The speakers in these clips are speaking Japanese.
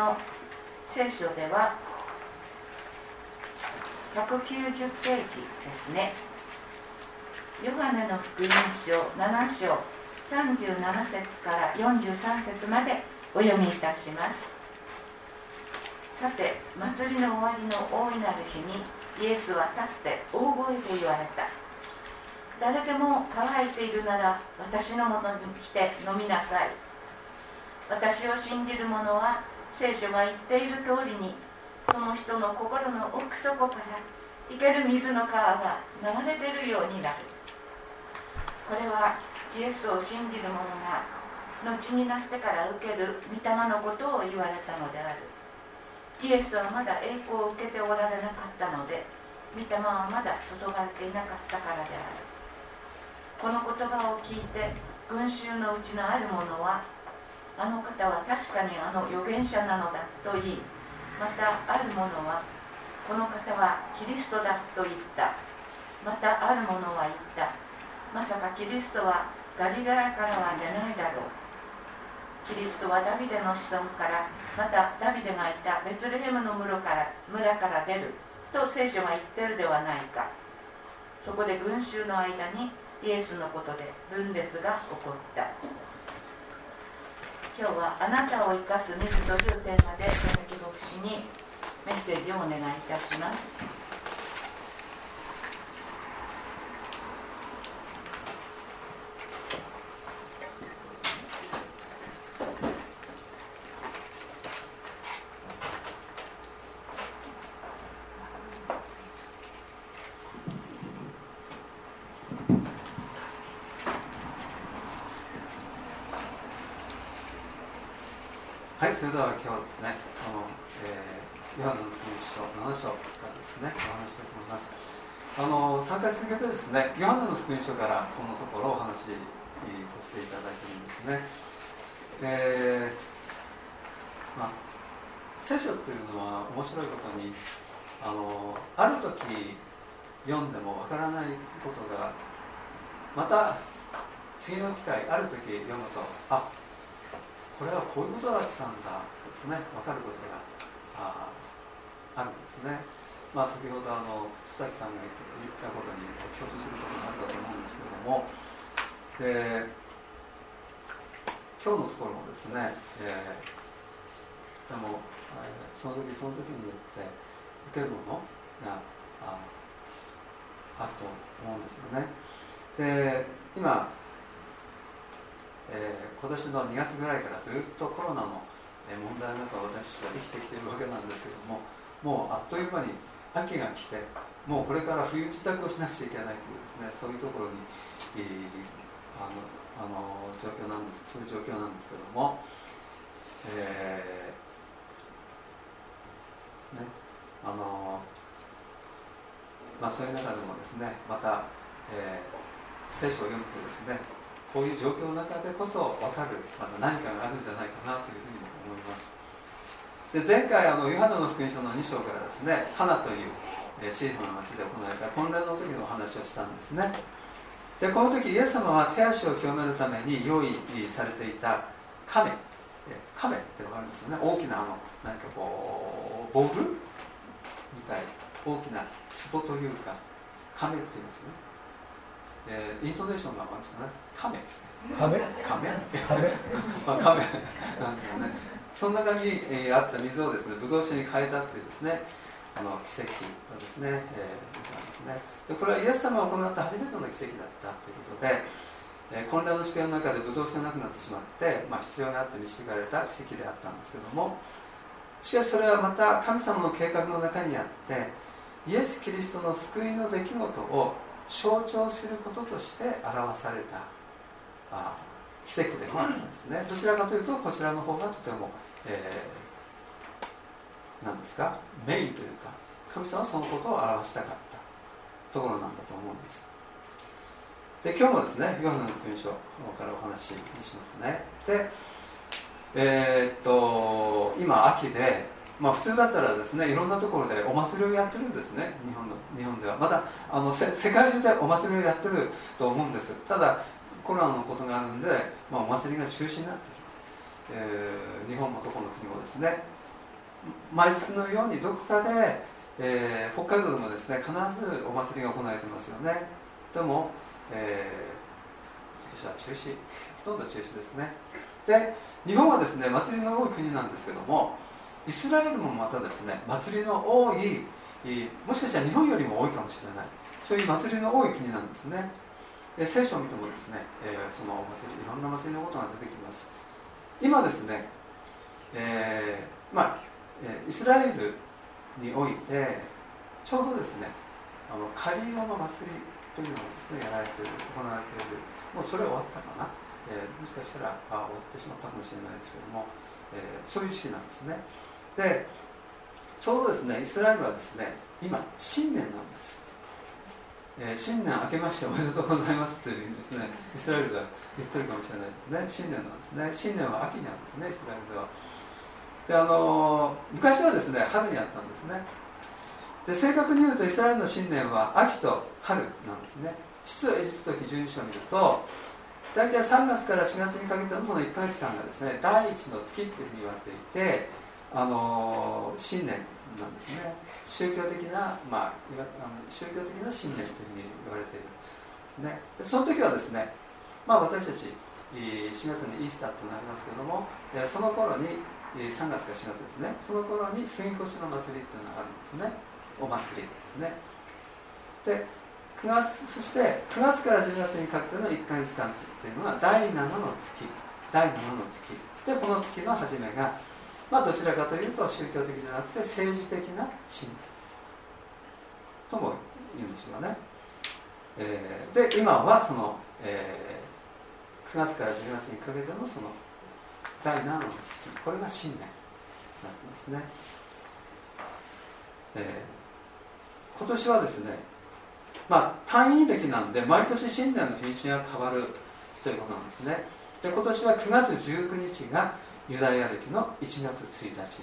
の聖書では190ページですね。ヨハネの福音書7章37節から43節までお読みいたします。さて祭りの終わりの大いなる日にイエスは立って大声で言われた。誰でも乾いているなら私のもとに来て飲みなさい。私を信じる者は聖書が言っている通りにその人の心の奥底から生ける水の川が流れ出るようになる。これはイエスを信じる者が後になってから受ける御霊のことを言われたのである。イエスはまだ栄光を受けておられなかったので御霊はまだ注がれていなかったからである。この言葉を聞いて群衆のうちのある者はあの方は確かにあの預言者なのだと言いまたある者はこの方はキリストだと言った。またある者は言った。まさかキリストはガリラヤからは出ないだろう。キリストはダビデの子孫からまたダビデがいたベツレヘムの村から村から出る。と聖書が言ってるではないか。そこで群衆の間にイエスのことで分裂が起こった。今日は「あなたを生かす水」というテーマで佐々木牧師にメッセージをお願いいたしますそれでは今日はですね、この、えー、ヨハネの福音書7章からですね、お話したいと思います。あの3回続けてですね、ヨハネの福音書からこのところお話しさせていただいてるんですね。えー、まあ、聖書っていうのは面白いことに、あのある時読んでもわからないことが、また次の機会、ある時読むと、あこれはこういうことだったんだですね分かることがああるんですね。まあ、先ほどあの二木さんが言ったことに共通することがあるかと思うんですけれどもで今日のところもですね、えー、とても、えー、その時その時によって受けるものがああると思うんですよね。で今えー、今年の2月ぐらいからずっとコロナの問題の中私は生きてきているわけなんですけどももうあっという間に秋が来てもうこれから冬支度をしなくちゃいけないというですねそういうところに、えー、あのあの状況なんですそういう状況なんですけども、えー、ですねあのまあそういう中でもですねまた、えー、聖書を読むとですねこういう状況の中でこそ分かるまた何かがあるんじゃないかなというふうに思います。で前回あのヨハネの福音書の2章からですねハナという小さな町で行われた婚礼の時のお話をしたんですね。でこの時イエス様は手足を清めるために用意されていた亀亀って分かるんですよね。大きなあの何かこうボールみたい大きな壺というか亀って言いますね。えー、イントネーションがなんですかね？亀。亀？亀？亀。まあ亀。なんですよねその中に、えー、あった水をですねブドウ酒に変えたっていうですねあの奇跡をですね、えー、なんですね。でこれはイエス様が行った初めての奇跡だったということで、えー、混乱の試験の中でブドウ酒がなくなってしまって、まあ、必要があって導かれた奇跡であったんですけどもしかしそれはまた神様の計画の中にあってイエス・キリストの救いの出来事を象徴することとして表されたあ奇跡でもあったんですね。どちらかというとこちらの方がとても、えー、何ですか？メインというか神様はそのことを表したかったところなんだと思うんです。で今日もですねヨハネの福音書からお話ししますね。でえー、っと今秋でまあ、普通だったらですねいろんなところでお祭りをやってるんですね。日本の日本では。まだあの世界中でお祭りをやってると思うんです。ただコロナのことがあるんで、まあ、お祭りが中止になっている、えー、日本もどこの国もですね。毎月のようにどこかで、えー、北海道でもですね必ずお祭りが行われてますよね。でも、えー、今年は中止。ほとんど中止ですね。で、日本はですね祭りの多い国なんですけどもイスラエルもまたですね祭りの多いもしかしたら日本よりも多いかもしれない。そういう祭りの多い国なんですね。聖書を見てもですね、え、そのお祭りいろんな祭りのことが出てきます。今ですね、えー、まあイスラエルにおいてちょうどですねあのカリオの祭りというのがですねやられている行われているもうそれ終わったかな、えー、もしかしたらあ終わってしまったかもしれないですけども、えー、そういう時期なんですね。でちょうどですねイスラエルはですね今新年なんです。えー、新年明けましておめでとうございますというふうにですねイスラエルが言ってるかもしれないですね。新年なんですね。新年は秋なんですねイスラエルでは。であの昔はですね春にあったんですね。で正確に言うとイスラエルの新年は秋と春なんですね。出エジプト記12章を見ると大体3月から4月にかけてのその1か月間がですね第一の月っていうふうに言われていてあの新年なんですね。宗教的な、まあ、あの宗教的な信念というふうに言われているんですね。その時はですね、まあ、私たち4月にイースターとなりますけれどもその頃に3月か4月ですねその頃に杉越の祭りっていうのがあるんですね。お祭りですね。で9月そして9月から10月にかけての1か月間っていうのは第7の月。第7の月。でこの月の初めがまあどちらかというと宗教的じゃなくて政治的な信念とも言うんですよね、えー、で今はその、えー、9月から10月にかけてのその第7の月これが新年になってますね、えー、今年はですねまあ、単位歴なんで毎年新年の日にちが変わるということなんですね。で今年は9月19日がユダヤ歴の1月1日でした。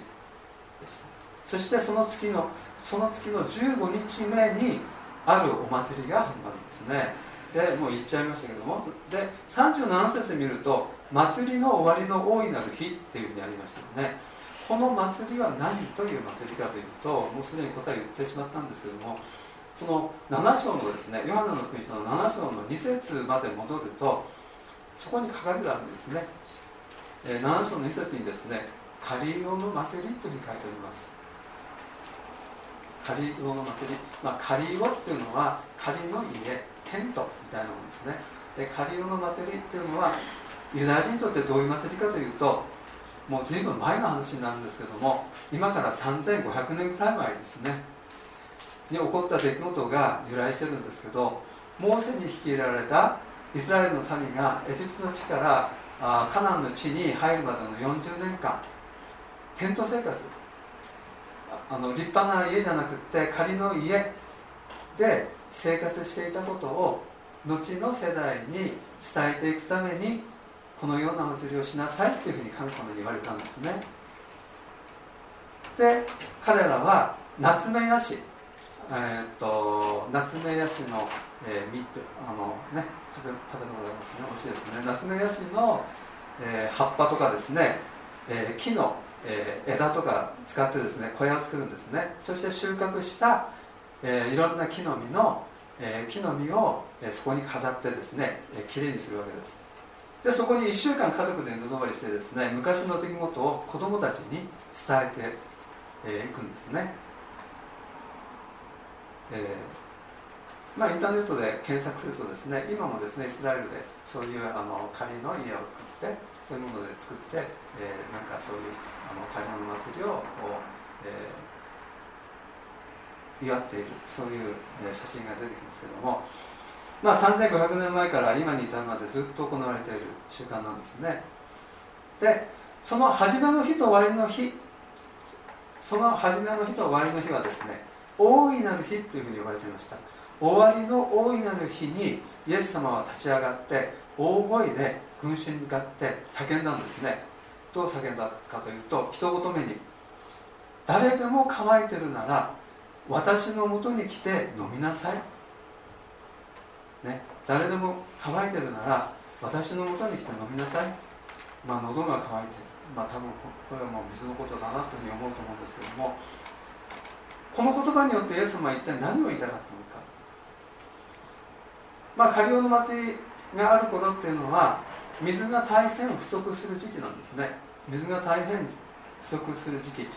そしてその月のその月の15日目にあるお祭りが始まるんですね。でもう言っちゃいましたけども。で37節見ると「祭りの終わりの大いなる日」っていうふうにありましたよね。この祭りは何という祭りかというともうすでに答え言ってしまったんですけどもその7章のですねヨハネの福音書の7章の2節まで戻るとそこに書かれてあるんですね、えー、7章の2節にですねカリオの祭りというふうに書いております。カリオの祭り、まあ、カリオっていうのは仮の家テントみたいなものですね。でカリオの祭りっていうのはユダヤ人にとってどういう祭りかというともう随分前の話になるんですけども今から3500年くらい前ですね。に起こった出来事が由来してるんですけどモーセに率いられたイスラエルの民がエジプトの地からあカナンの地に入るまでの40年間テント生活。あの立派な家じゃなくて仮の家で生活していたことを後の世代に伝えていくためにこのような祭りをしなさいっていうふうに神様に言われたんですね。で彼らは夏目ヤシえー、っとナスメヤシの、えー、あのね食べ食べたことありますね。美味しいですね。ナスメヤシの、えー、葉っぱとかですね、えー、木の、えー、枝とか使ってですね小屋を作るんですね。そして収穫した、え、いろんな木の実の、え、木の実を、え、そこに飾ってですね、えー、きれいにするわけです。でそこに1週間家族で布張りしてですね昔の出来事を子供たちに伝えてい、えー、くんですね。えー、まあ、インターネットで検索するとですね今もですねイスラエルでそういうあの仮の家を作ってそういうもので作って、えー、なんかそういうあの仮の祭りをこう、えー、祝っているそういう、え写真が出てきますけども、まあ、3500年前から今に至るまでずっと行われている習慣なんですね。でその初めの日と終わりの日その初めの日と終わりの日はですね大いなる日というふうに呼ばれていました。終わりの大いなる日にイエス様は立ち上がって大声で群衆に向かって叫んだんですね。どう叫んだかというと一言目に誰でも乾いてるなら私のもとに来て飲みなさい、ね、誰でも乾いてるなら私のもとに来て飲みなさい。まあ喉が渇いてるまあ多分これはもう水のことだなというふうに思うと思うんですけどもこの言葉によってイエス様は一体何を言いたかったのか。まあ、カリオの祭りがある頃っていうのは水が大変不足する時期なんですね。水が大変不足する時期。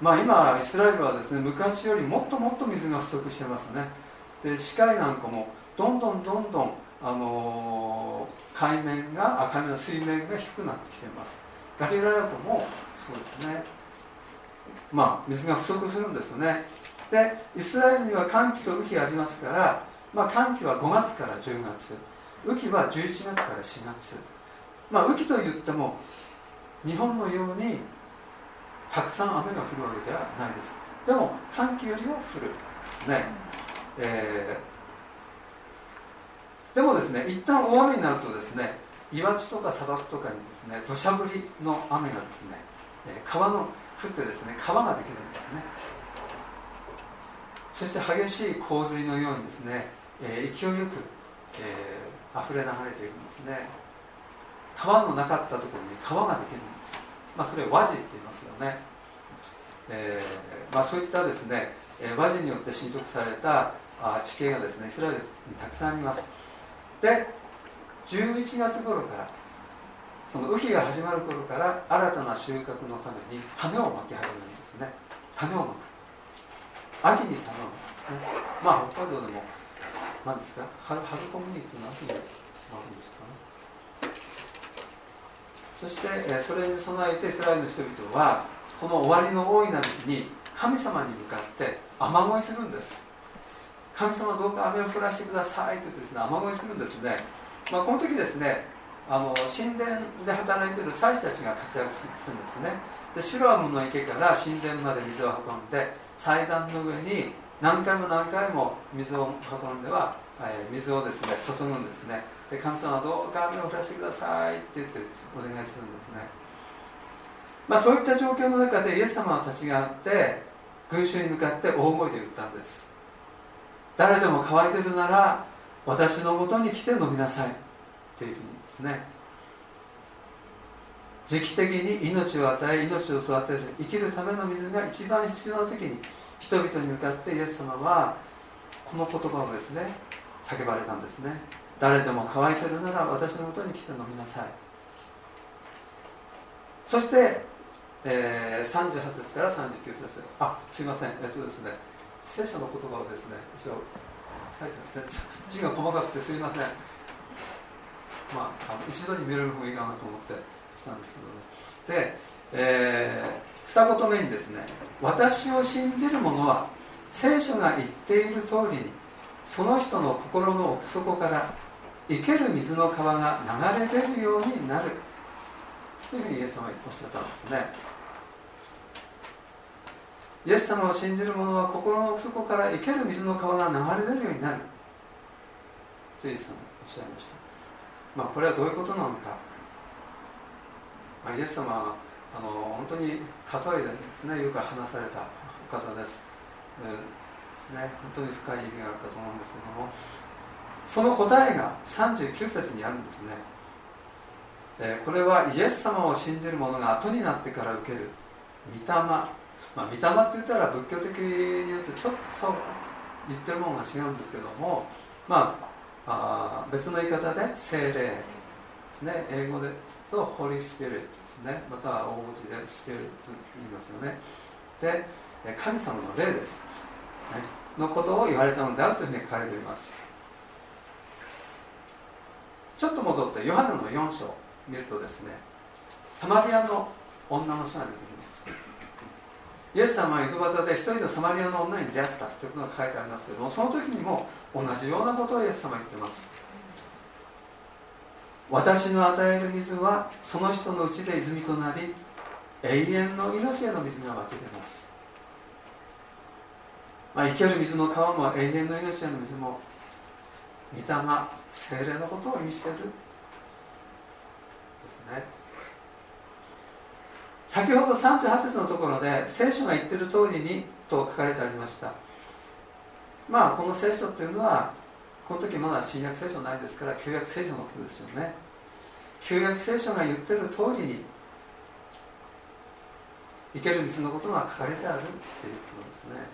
まあ今イスラエルはですね昔よりもっともっと水が不足してますね。で視界なんかもどんどんどんどんあのー、海面が海面の水面が低くなってきています。ガリラヤ湖もそうですね。まあ水が不足するんですよね。でイスラエルには寒気と雨季ありますから、まあ、寒気は5月から10月。雨季は11月から4月。まあ雨季といっても日本のようにたくさん雨が降るわけではないです。でも寒気よりは降る。ですね、えー、でもですね一旦大雨になるとですね岩地とか砂漠とかにですね土砂降りの雨がですね川の降ってですね川ができるんですね。そして激しい洪水のようにですね、えー、勢いよく、えー、溢れ流れていくんですね。川のなかったところに川ができるんです。まあそれ和地って言いますよね、えーまあ、そういったですね和地によって侵食された地形がですねイスラエルにたくさんあります。で11月頃からその雨季が始まる頃から新たな収穫のために種をまき始めるんですね。種をまく。秋に種をまくんですね。まあ北海道でも何ですか？春春小麦っていうのは秋にまくんですか？ねそしてそれに備えてイスラエルの人々はこの終わりの大いなる日に神様に向かって雨乞いするんです。神様どうか雨を降らしてくださいと言ってですね雨乞いするんですね。まあ、この時ですねあの神殿で働いている祭司たちが活躍するんですね。でシュラムの池から神殿まで水を運んで祭壇の上に何回も何回も水を運んでは、えー、水をですね注ぐんですね。で神様どうか雨を降らせてくださいって言ってお願いするんですね。まあそういった状況の中でイエス様は立ち上がって群衆に向かって大声で言ったんです。誰でも乾いてるなら私のもとに来て飲みなさいというふうにですね。時期的に命を与え命を育てる生きるための水が一番必要な時に人々に向かってイエス様はこの言葉をですね叫ばれたんですね。誰でも乾いてるなら私のもとに来て飲みなさい。そして、えー、38節から39節。あすいません。えっとですね聖書の言葉をですね一応書いてますね。字が細かくてすいません。まあ、あの一度に見れる方がいいかなと思ってしたんですけどね。で、えー、二言目にですね私を信じる者は聖書が言っている通りにその人の心の奥底から生ける水の川が流れ出るようになる。というふうにイエス様はおっしゃったんですね。イエス様を信じる者は心の奥底から生ける水の川が流れ出るようになる。とイエス様はおっしゃいました。まあこれはどういうことなのか、まあ、イエス様はあの本当に例えでですねよく話されたお方です、え、ですね。本当に深い意味があるかと思うんですけども。その答えが39節にあるんですね、え、これはイエス様を信じる者が後になってから受ける御霊。まあ、御霊って言ったら仏教的に言うとちょっと言ってるものが違うんですけども、まあ、あ別の言い方で精霊ですね。英語でとホリースピリットですね。または大文字でスピリットと言いますよね。で神様の霊です、ね、のことを言われたのであるというふうに書かれています。ちょっと戻ってヨハネの4章を見るとですねサマリアの女の人が出てきます。イエス様は井戸端で一人のサマリアの女に出会ったということが書いてありますけどもその時にも同じようなことをイエス様は言ってます。私の与える水はその人のうちで泉となり永遠の命への水が湧き出ます、まあ、生ける水の川も永遠の命への水も御霊精霊のことを意味している。ですね。先ほど38節のところで聖書が言ってる通りにと書かれてありました。まあこの聖書っていうのはこの時まだ新約聖書ないですから旧約聖書のことですよね。旧約聖書が言ってる通りに生ける水のことが書かれてあるっていうことですね。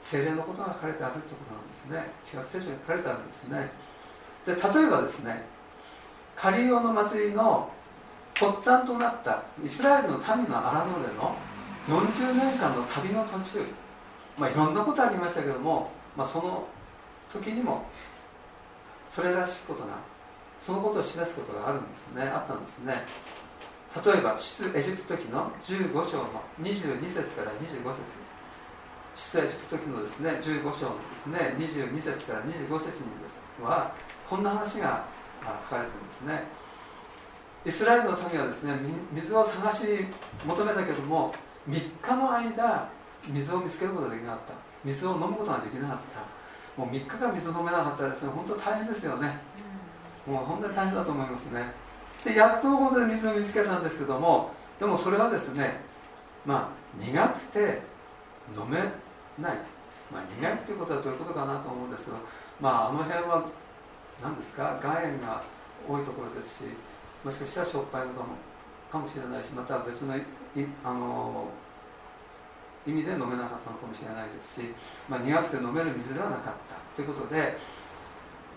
精霊のことが書かれてあるってことなんですね。旧約聖書に書かれてあるんですね。で例えばですねカリオの祭りの発端となったイスラエルの民の荒野での40年間の旅の途中、まあ、いろんなことありましたけども、まあ、その時にもそれらしいことがそのことを示すことがあるんですね。あったんですね。例えば出エジプト記の15章の22節から25節。出エジプト記のですね15章のですね22節から25節にですはこんな話が書かれてるんですね。イスラエルの民はですね水を探し求めたけども3日の間水を見つけることができなかった。水を飲むことができなかった。もう3日間水を飲めなかったらですね本当大変ですよね。もう本当に大変だと思いますね。でやっとここで水を見つけたんですけどもでもそれはですねまあ苦くて飲めない、まあ、苦いっていうことはどういうことかなと思うんですけどまああの辺は何ですか？岩塩が多いところですしもしかしたらしょっぱいのかもかもしれないしまた別のあの意味で飲めなかったのかもしれないですし、まあ、苦くて飲める水ではなかった。ということで、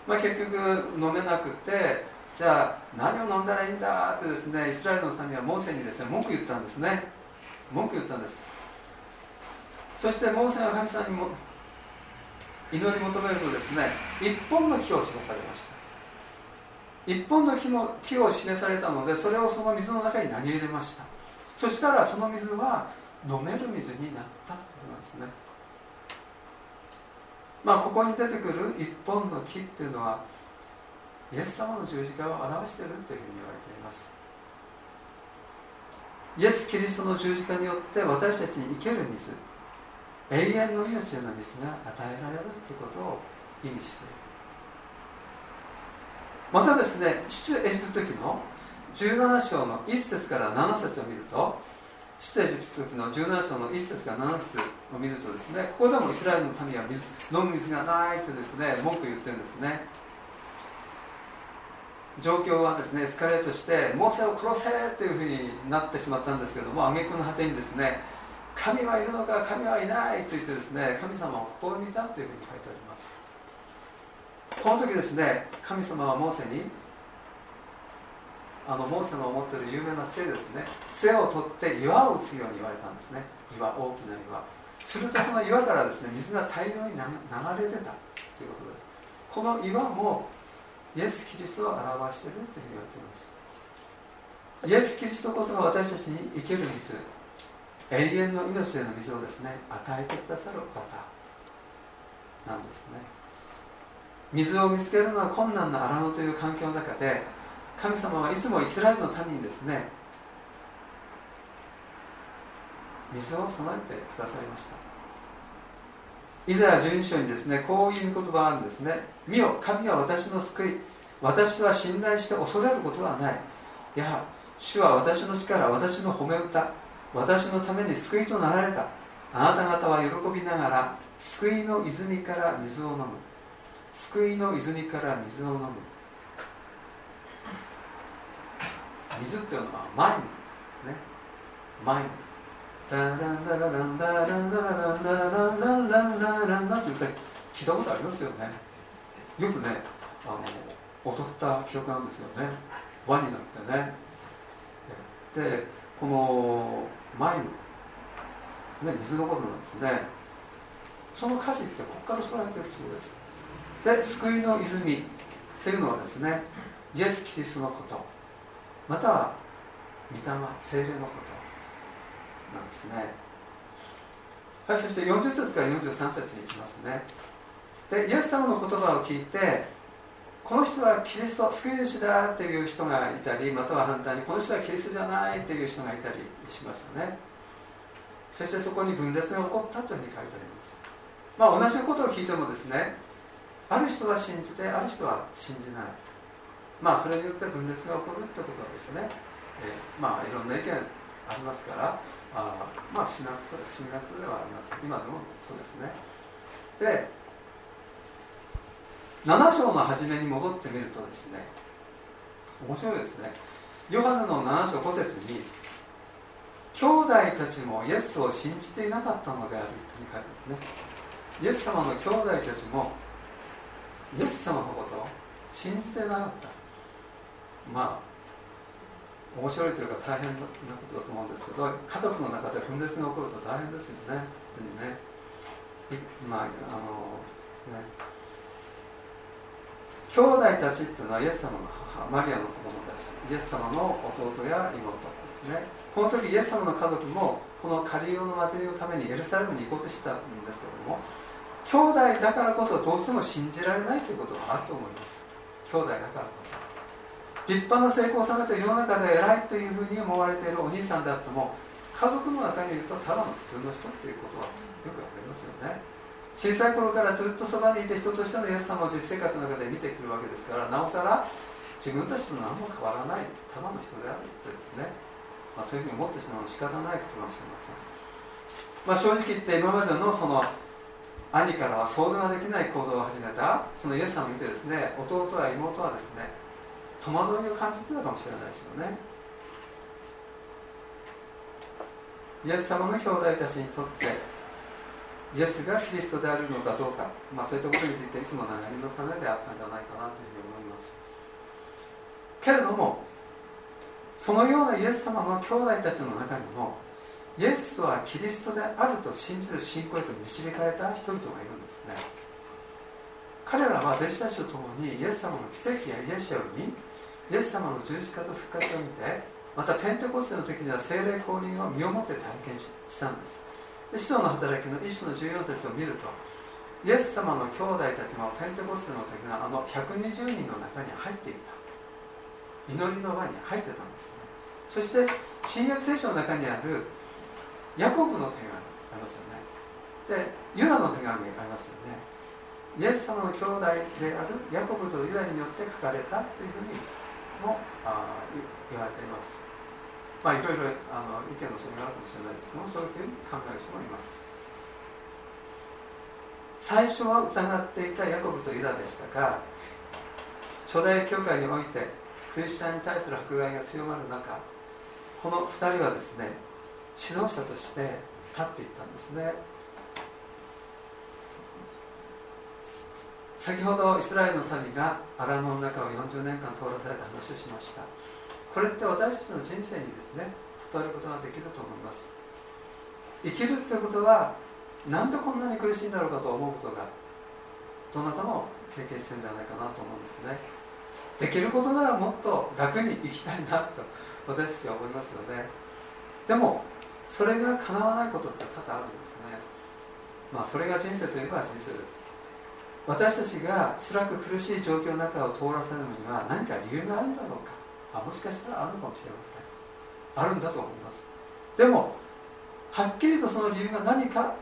まあ、結局飲めなくてじゃあ何を飲んだらいいんだってですねイスラエルの民はモーセにですね文句言ったんですね。文句言ったんです。そしてモーセが神様にも祈り求めるとですね一本の木を示されました。一本の木の木を示されたのでそれをその水の中に投げ入れました。そしたらその水は飲める水になったということなんですね。まあここに出てくる一本の木っていうのはイエス様の十字架を表しているというふうに言われています。イエス・キリストの十字架によって私たちに生ける水永遠の命への水が与えられるということを意味している。またですね出エジプト記の17章の1節から7節を見ると出エジプト記の17章の1節から7節を見るとですねここでもイスラエルの民は水飲む水がないとですね文句言ってるんですね。状況はですねエスカレートしてモーセを殺せというふうになってしまったんですけども挙句の果てにですね神はいるのか神はいないと言ってですね神様を試みたというふうに書いてあります。この時ですね神様はモーセにあのモーセの持っている有名な杖ですね。杖を取って岩を打つように言われたんですね。岩大きな岩。するとその岩からですね水が大量に流れ出たということです。この岩もイエス・キリストを表しているというふうに言われています。イエス・キリストこそが私たちに生ける水。永遠の命への水をですね与えてくださる方なんですね。水を見つけるのは困難な荒野という環境の中で神様はいつもイスラエルの民にですね水を備えてくださいました。イザヤ12章にですねこういう言葉があるんですね。見よ神は私の救い私は信頼して恐れることはない。いや主は私の力私の褒め歌私のために救いとなられた。あなた方は喜びながら救いの泉から水を飲む。救いの泉から水を飲む。水っていうのはマインですね。マインダランダラランダランダラランダランダランダランダンって聞いたことありますよねよくねあの踊った記憶なんですよね輪になってねでこのマイム、ね、水のことなんですねその歌詞ってここから捉えてるそうですで救いの泉っていうのはですねイエス・キリストのことまたは御霊精霊のことなんですね。はいそして40節から43節に行きますね。でイエス様の言葉を聞いてこの人はキリスト救い主だっていう人がいたりまたは反対にこの人はキリストじゃないっていう人がいたりしましたね。そしてそこに分裂が起こったというふうに書いてあります。まあ同じことを聞いてもですねある人は信じてある人は信じない。まあそれによって分裂が起こるってことはですね、えー、まあいろんな意見ありますからあまあ不思議なことではあります今でもそうですね。で7章の初めに戻ってみるとですね面白いですね。ヨハネの7章5節に兄弟たちもイエスを信じていなかったのであるという書いてますね。イエス様の兄弟たちもイエス様のことを信じてなかった。まあ面白いというか大変なことだと思うんですけど家族の中で分裂が起こると大変ですよね。本当にね。まああのね。兄弟たちっていうのはイエス様の母マリアの子供たち。イエス様の弟や妹ですね。この時イエス様の家族もこのカリオの祭りのためにエルサレムに行こうとしたんですけども兄弟だからこそどうしても信じられないということがあると思います。兄弟だからこそ。立派な成功を収めて世の中で偉いというふうに思われているお兄さんであっても家族の中にいるとただの普通の人っていうことはよくわかりますよね。小さい頃からずっとそばにいて人としてのイエス様を実生活の中で見てくるわけですからなおさら自分たちと何も変わらないただの人であるってですね、まあ、そういうふうに思ってしまうのは仕方ないことかもしれません、まあ、正直言って今までのその兄からは想像ができない行動を始めたそのイエス様を見てですね弟や妹はですね戸惑いを感じてたかもしれないですよね。イエス様の兄弟たちにとってイエスがキリストであるのかどうか、まあ、そういったことについていつも悩みのためであったんじゃないかなというふうに思います。けれどもそのようなイエス様の兄弟たちの中にもイエスはキリストであると信じる信仰へと導かれた人々がいるんですね。彼らは弟子たちと共にイエス様の奇跡やイエスを見イエス様の十字架と復活を見てまたペンテコステの時には精霊降臨を身をもって体験したんですで使徒の働きの一種の14節を見るとイエス様の兄弟たちもペンテコステの時のあの120人の中に入っていた。祈りの輪に入ってたんですね。そして新約聖書の中にあるヤコブの手紙ありますよね。でユダの手紙ありますよね。イエス様の兄弟であるヤコブとユダによって書かれたというふうにもあ言われています。まあいろいろあの意見の相違があるかもしれないですけどもそういうふうに考える人もいます。最初は疑っていたヤコブとユダでしたが初代教会においてクリスチャンに対する迫害が強まる中この2人はですね指導者として立っていったんですね。先ほどイスラエルの民が荒野の中を40年間通らされた話をしました。これって私たちの人生にですね例えることができると思います。生きるってことはなんでこんなに苦しいんだろうかと思うことがどなたも経験してるんじゃないかなと思うんですね。できることならもっと楽に生きたいなと私たちは思いますよね。でもそれが叶わないことって多々あるんですね。まあそれが人生といえば人生です。私たちが辛く苦しい状況の中を通らせるのには何か理由があるんだろうか。あもしかしたらあるかもしれません。あるんだと思います。でもはっきりとその理由が何か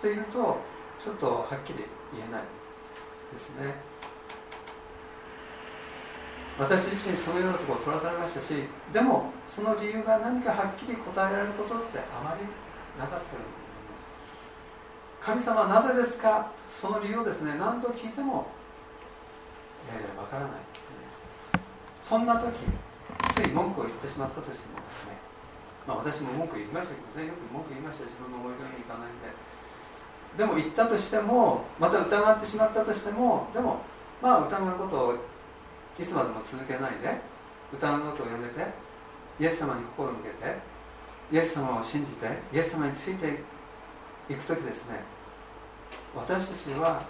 というとちょっとはっきり言えないですね。私自身そのようなところを取らされましたしでもその理由が何かはっきり答えられることってあまりなかったように思います。神様はなぜですか？その理由をですね何度聞いてもわ、えー、からないですね。そんな時つい文句を言ってしまったとしてもですねまあ私も文句言いましたけどねよく文句言いました自分の思い通りにいかないんで。でも言ったとしてもまた疑ってしまったとしてもでもまあ疑うことをいつまでも続けないで歌うことをやめてイエス様に心を向けてイエス様を信じてイエス様についていく時ですね私たちは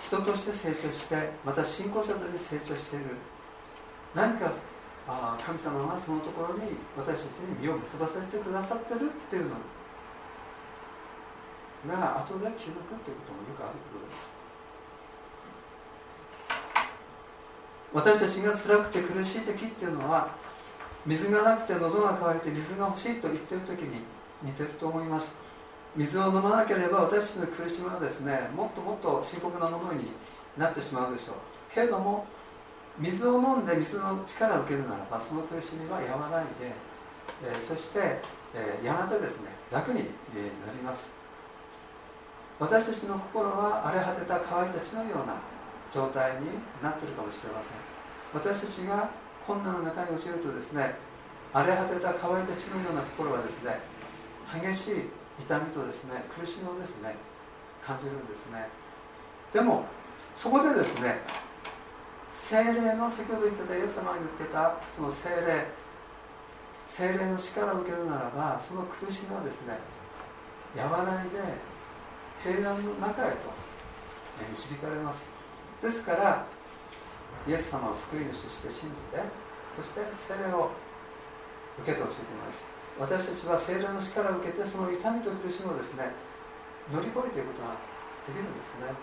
人として成長してまた信仰者として成長している。何かあ神様はそのところに私たちに身を結ばさせてくださってるっていうのが後で気づくっていうこともよくあることです。私たちが辛くて苦しい時っていうのは水がなくて喉が渇いて水が欲しいと言ってる時に似てると思います。水を飲まなければ私たちの苦しみはですねもっともっと深刻なものになってしまうでしょう。けれども水を飲んで水の力を受けるならばその苦しみは和らいで、えー、そして、えー、やがてですね楽に、え、なります。私たちの心は荒れ果てた乾いた地のような状態になってるかもしれません。私たちが困難の中に落ちるとですね荒れ果てた乾いた血のような心はですね激しい痛みとですね苦しみをですね感じるんですね。でもそこでですね精霊の先ほど言ってたイエス様が言ってたその精霊精霊の力を受けるならばその苦しみはですね和らいで平安の中へと導かれます。ですからイエス様を救い主として信じてそして精霊を受けてほしいと思います。私たちは精霊の力を受けてその痛みと苦しみをですね乗り越えていくことができるんですね。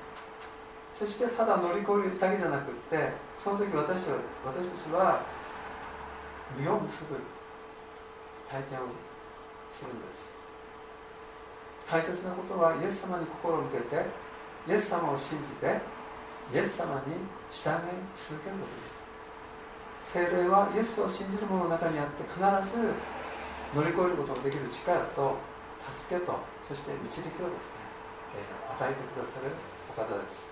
そしてただ乗り越えるだけじゃなくってその時私は私たちは身を結ぶ体験をするんです。大切なことはイエス様に心を向けてイエス様を信じてイエス様に従い続けることです。精霊はイエスを信じる者の中にあって必ず乗り越えることのできる力と助けとそして導きをですね、えー、与えてくださるお方です。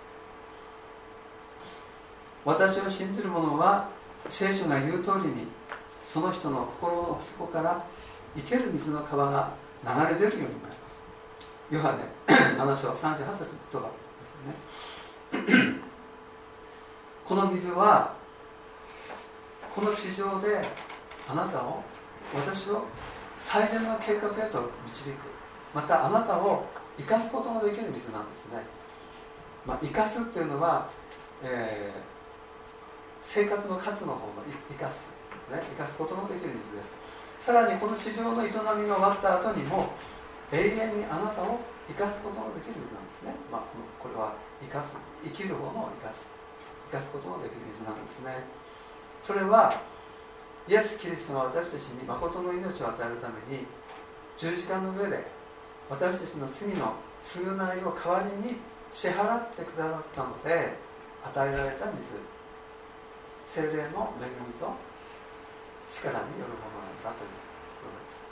私を信じる者は聖書が言う通りにその人の心の底から生ける水の川が流れ出るようになる。ヨハネ7章38節の言葉ですよね。この水はこの地上であなたを私を最善の計画へと導く。またあなたを生かすことのできる水なんですね、まあ、生かすっていうのは、えー、生活の活の方の生かすね。生かすことのできる水です。さらにこの地上の営みが終わった後にも永遠にあなたを生かすことのできる水なんですね、まあ、これは生かす生きるものを生かす生かすことのできる水なんですね。それはイエス・キリストが私たちに誠の命を与えるために十字架の上で私たちの罪の償いを代わりに支払ってくださったので与えられた水。精霊の恵みと力によるものなんだということです。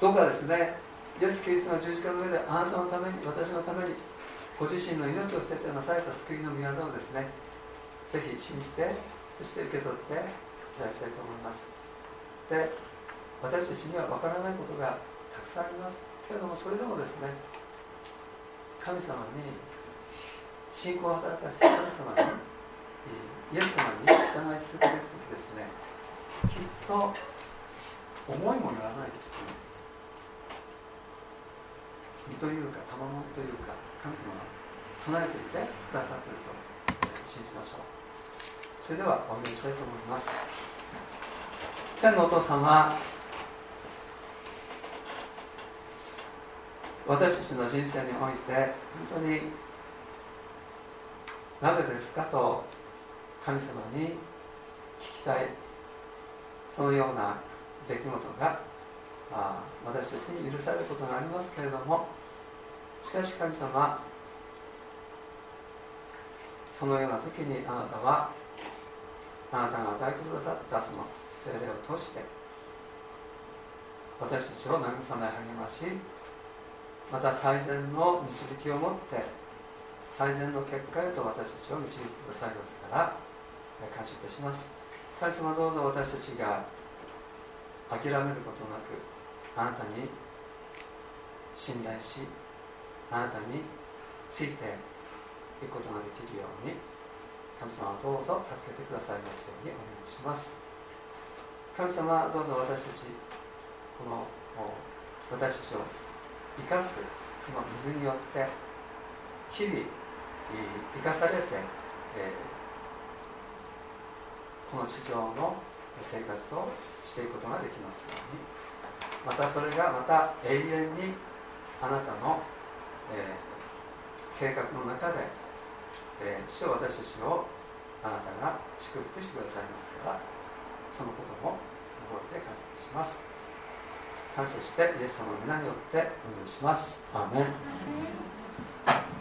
どうかですねイエス・キリストの十字架の上であなたのために私のためにご自身の命を捨ててなされた救いの御業をですねぜひ信じてそして受け取ってただきたいと思います。で私たちには分からないことがたくさんあります。けれどもそれでもですね神様に信仰を働かせて神様にイエス様に従い続けていくとですね。きっと思いもよらないですね。身というか賜物というか神様は備えていてくださっていると信じましょう。それではお祈りしたいと思います。天のお父様私たちの人生において本当になぜですかと神様に聞きたいそのような出来事があ私たちに許されることがありますけれどもしかし神様そのような時にあなたはあなたが与えてくださったその精霊を通して私たちを慰め励ましまた最善の導きを持って最善の結果へと私たちを導いてくださいますから感謝いたします。神様どうぞ私たちが諦めることなくあなたに信頼しあなたについていくことができるように神様どうぞ助けてくださいますようにお願いします。神様どうぞ私たちこの私たちを生かすその水によって日々生かされて、えー、この地上の生活をしていくことができますように。またそれがまた永遠にあなたの、えー、計画の中でえー、主を私たちをあなたが祝福してくださいますからそのことも覚えて感謝します。感謝してイエス様の皆によってお祈りします。アーメン。